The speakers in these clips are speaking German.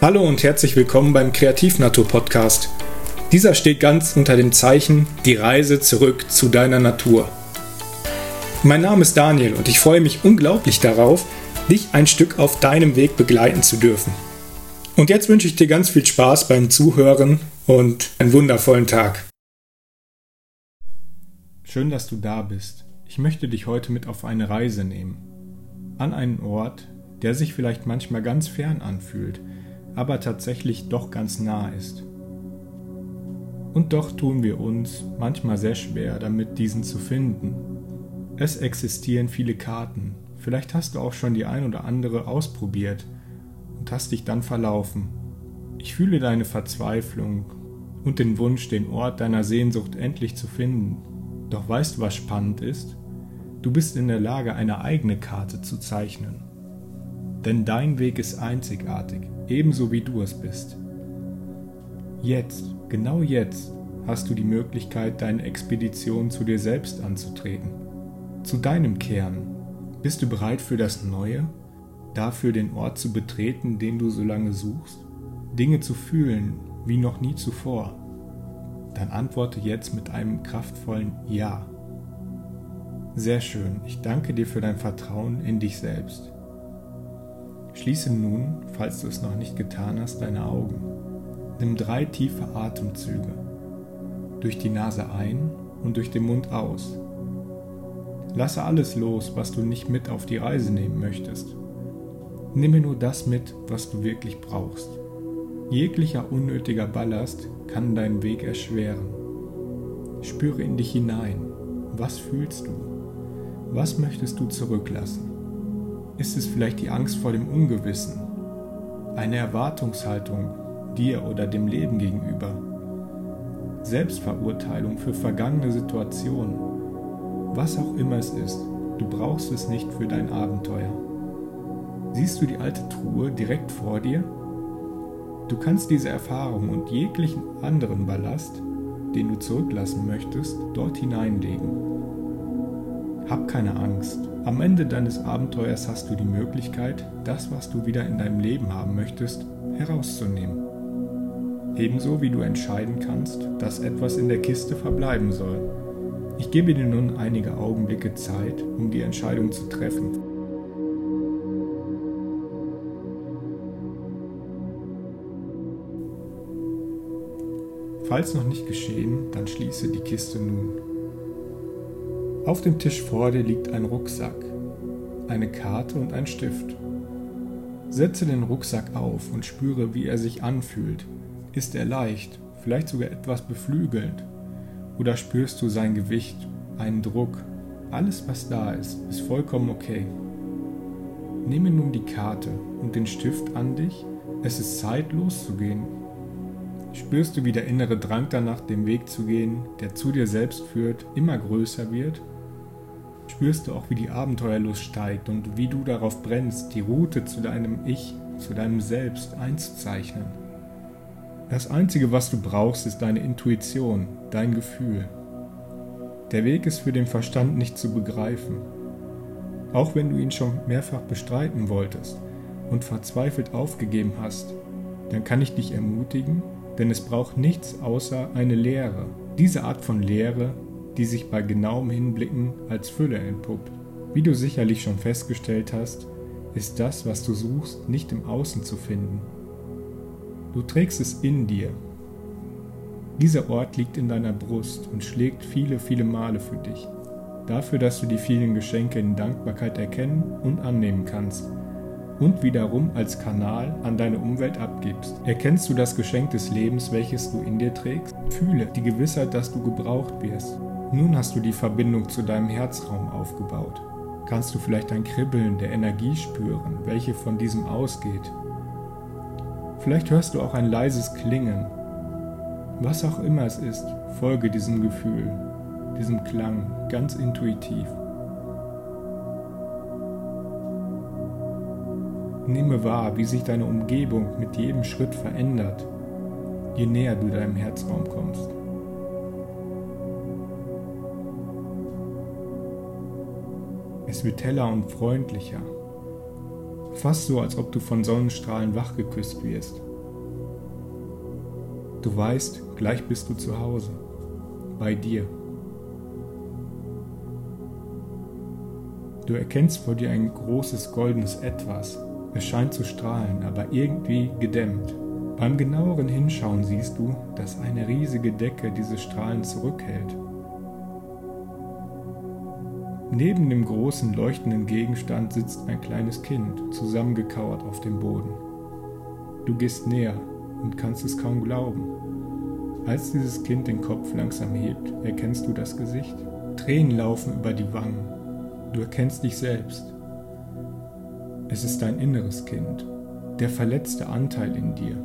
Hallo und herzlich willkommen beim Kreativnatur Podcast. Dieser steht ganz unter dem Zeichen Die Reise zurück zu deiner Natur. Mein Name ist Daniel und ich freue mich unglaublich darauf, dich ein Stück auf deinem Weg begleiten zu dürfen. Und jetzt wünsche ich dir ganz viel Spaß beim Zuhören und einen wundervollen Tag. Schön, dass du da bist. Ich möchte dich heute mit auf eine Reise nehmen. An einen Ort, der sich vielleicht manchmal ganz fern anfühlt, aber tatsächlich doch ganz nah ist. Und doch tun wir uns manchmal sehr schwer damit, diesen zu finden. Es existieren viele Karten, vielleicht hast du auch schon die ein oder andere ausprobiert und hast dich dann verlaufen. Ich fühle deine Verzweiflung und den Wunsch, den Ort deiner Sehnsucht endlich zu finden. Doch weißt du, was spannend ist? Du bist in der Lage, eine eigene Karte zu zeichnen. Denn dein Weg ist einzigartig ebenso wie du es bist. Jetzt, genau jetzt, hast du die Möglichkeit, deine Expedition zu dir selbst anzutreten, zu deinem Kern. Bist du bereit für das Neue, dafür den Ort zu betreten, den du so lange suchst, Dinge zu fühlen wie noch nie zuvor? Dann antworte jetzt mit einem kraftvollen Ja. Sehr schön, ich danke dir für dein Vertrauen in dich selbst. Schließe nun, falls du es noch nicht getan hast, deine Augen. Nimm drei tiefe Atemzüge. Durch die Nase ein und durch den Mund aus. Lasse alles los, was du nicht mit auf die Reise nehmen möchtest. Nimme nur das mit, was du wirklich brauchst. Jeglicher unnötiger Ballast kann deinen Weg erschweren. Spüre in dich hinein. Was fühlst du? Was möchtest du zurücklassen? Ist es vielleicht die Angst vor dem Ungewissen? Eine Erwartungshaltung dir oder dem Leben gegenüber? Selbstverurteilung für vergangene Situationen? Was auch immer es ist, du brauchst es nicht für dein Abenteuer. Siehst du die alte Truhe direkt vor dir? Du kannst diese Erfahrung und jeglichen anderen Ballast, den du zurücklassen möchtest, dort hineinlegen. Hab keine Angst. Am Ende deines Abenteuers hast du die Möglichkeit, das, was du wieder in deinem Leben haben möchtest, herauszunehmen. Ebenso wie du entscheiden kannst, dass etwas in der Kiste verbleiben soll. Ich gebe dir nun einige Augenblicke Zeit, um die Entscheidung zu treffen. Falls noch nicht geschehen, dann schließe die Kiste nun. Auf dem Tisch vor dir liegt ein Rucksack, eine Karte und ein Stift. Setze den Rucksack auf und spüre, wie er sich anfühlt. Ist er leicht, vielleicht sogar etwas beflügelnd? Oder spürst du sein Gewicht, einen Druck? Alles, was da ist, ist vollkommen okay. Nehme nun die Karte und den Stift an dich. Es ist Zeit loszugehen. Spürst du, wie der innere Drang danach, den Weg zu gehen, der zu dir selbst führt, immer größer wird? Spürst du auch, wie die Abenteuerlust steigt und wie du darauf brennst, die Route zu deinem Ich, zu deinem Selbst einzuzeichnen. Das Einzige, was du brauchst, ist deine Intuition, dein Gefühl. Der Weg ist für den Verstand nicht zu begreifen. Auch wenn du ihn schon mehrfach bestreiten wolltest und verzweifelt aufgegeben hast, dann kann ich dich ermutigen, denn es braucht nichts außer eine Lehre. Diese Art von Lehre die sich bei genauem Hinblicken als Fülle entpuppt. Wie du sicherlich schon festgestellt hast, ist das, was du suchst, nicht im Außen zu finden. Du trägst es in dir. Dieser Ort liegt in deiner Brust und schlägt viele, viele Male für dich. Dafür, dass du die vielen Geschenke in Dankbarkeit erkennen und annehmen kannst und wiederum als Kanal an deine Umwelt abgibst. Erkennst du das Geschenk des Lebens, welches du in dir trägst? Fühle die Gewissheit, dass du gebraucht wirst. Nun hast du die Verbindung zu deinem Herzraum aufgebaut. Kannst du vielleicht ein Kribbeln der Energie spüren, welche von diesem ausgeht? Vielleicht hörst du auch ein leises Klingen. Was auch immer es ist, folge diesem Gefühl, diesem Klang ganz intuitiv. Nehme wahr, wie sich deine Umgebung mit jedem Schritt verändert, je näher du deinem Herzraum kommst. Es wird heller und freundlicher. Fast so, als ob du von Sonnenstrahlen wachgeküsst wirst. Du weißt, gleich bist du zu Hause, bei dir. Du erkennst vor dir ein großes goldenes Etwas. Es scheint zu strahlen, aber irgendwie gedämmt. Beim genaueren Hinschauen siehst du, dass eine riesige Decke diese Strahlen zurückhält. Neben dem großen leuchtenden Gegenstand sitzt ein kleines Kind, zusammengekauert auf dem Boden. Du gehst näher und kannst es kaum glauben. Als dieses Kind den Kopf langsam hebt, erkennst du das Gesicht. Tränen laufen über die Wangen. Du erkennst dich selbst. Es ist dein inneres Kind, der verletzte Anteil in dir,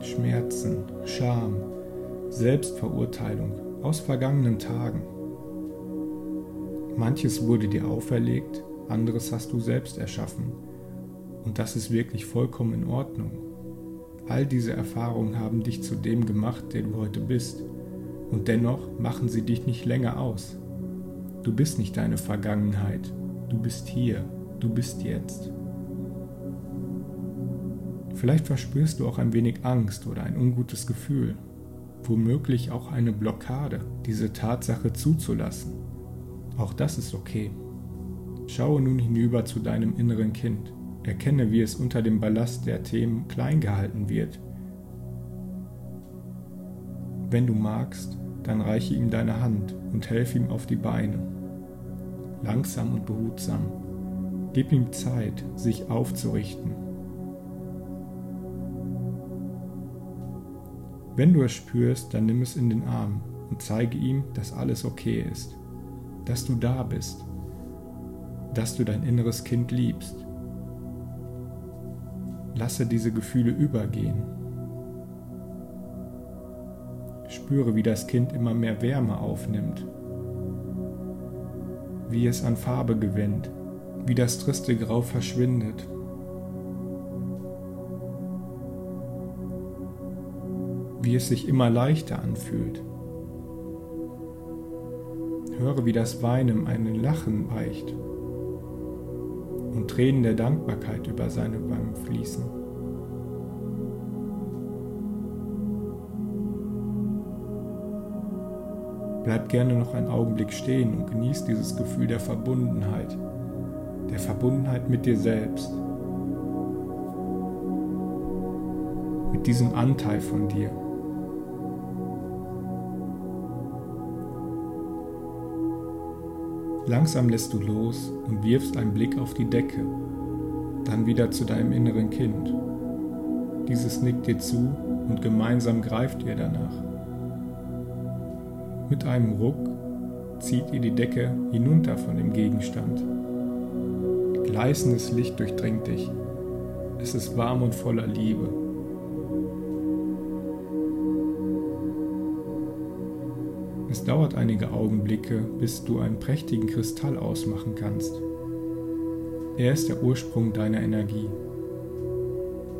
Schmerzen, Scham, Selbstverurteilung aus vergangenen Tagen. Manches wurde dir auferlegt, anderes hast du selbst erschaffen. Und das ist wirklich vollkommen in Ordnung. All diese Erfahrungen haben dich zu dem gemacht, der du heute bist. Und dennoch machen sie dich nicht länger aus. Du bist nicht deine Vergangenheit. Du bist hier. Du bist jetzt. Vielleicht verspürst du auch ein wenig Angst oder ein ungutes Gefühl, womöglich auch eine Blockade, diese Tatsache zuzulassen. Auch das ist okay. Schaue nun hinüber zu deinem inneren Kind. Erkenne, wie es unter dem Ballast der Themen klein gehalten wird. Wenn du magst, dann reiche ihm deine Hand und helfe ihm auf die Beine. Langsam und behutsam. Gib ihm Zeit, sich aufzurichten Wenn du es spürst, dann nimm es in den Arm und zeige ihm, dass alles okay ist, dass du da bist, dass du dein inneres Kind liebst. Lasse diese Gefühle übergehen. Spüre, wie das Kind immer mehr Wärme aufnimmt, wie es an Farbe gewinnt, wie das triste Grau verschwindet wie es sich immer leichter anfühlt. Höre, wie das Weinen einen Lachen weicht und Tränen der Dankbarkeit über seine Wangen fließen. Bleib gerne noch einen Augenblick stehen und genieß dieses Gefühl der Verbundenheit, der Verbundenheit mit dir selbst, mit diesem Anteil von dir. Langsam lässt du los und wirfst einen Blick auf die Decke, dann wieder zu deinem inneren Kind. Dieses nickt dir zu und gemeinsam greift ihr danach. Mit einem Ruck zieht ihr die Decke hinunter von dem Gegenstand. Gleißendes Licht durchdringt dich. Es ist warm und voller Liebe. Es dauert einige Augenblicke, bis du einen prächtigen Kristall ausmachen kannst. Er ist der Ursprung deiner Energie,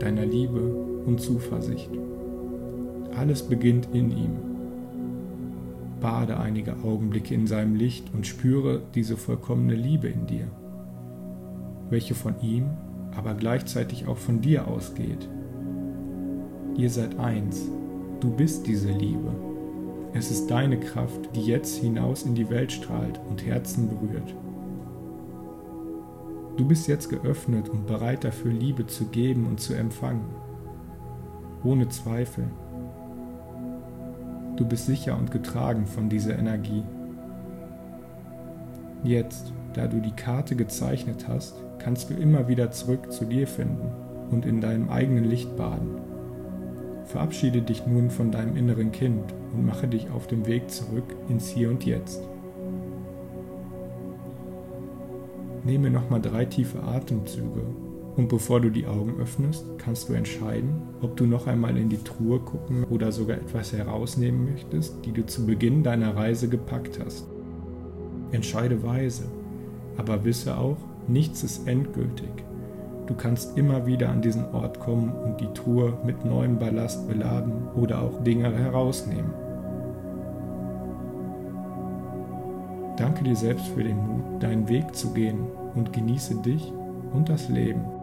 deiner Liebe und Zuversicht. Alles beginnt in ihm. Bade einige Augenblicke in seinem Licht und spüre diese vollkommene Liebe in dir, welche von ihm, aber gleichzeitig auch von dir ausgeht. Ihr seid eins, du bist diese Liebe. Es ist deine Kraft, die jetzt hinaus in die Welt strahlt und Herzen berührt. Du bist jetzt geöffnet und bereit dafür, Liebe zu geben und zu empfangen. Ohne Zweifel. Du bist sicher und getragen von dieser Energie. Jetzt, da du die Karte gezeichnet hast, kannst du immer wieder zurück zu dir finden und in deinem eigenen Licht baden. Verabschiede dich nun von deinem inneren Kind und mache dich auf dem Weg zurück ins Hier und Jetzt. Nehme nochmal drei tiefe Atemzüge und bevor du die Augen öffnest, kannst du entscheiden, ob du noch einmal in die Truhe gucken oder sogar etwas herausnehmen möchtest, die du zu Beginn deiner Reise gepackt hast. Entscheide weise, aber wisse auch, nichts ist endgültig. Du kannst immer wieder an diesen Ort kommen und die Truhe mit neuem Ballast beladen oder auch Dinge herausnehmen. Danke dir selbst für den Mut, deinen Weg zu gehen und genieße dich und das Leben.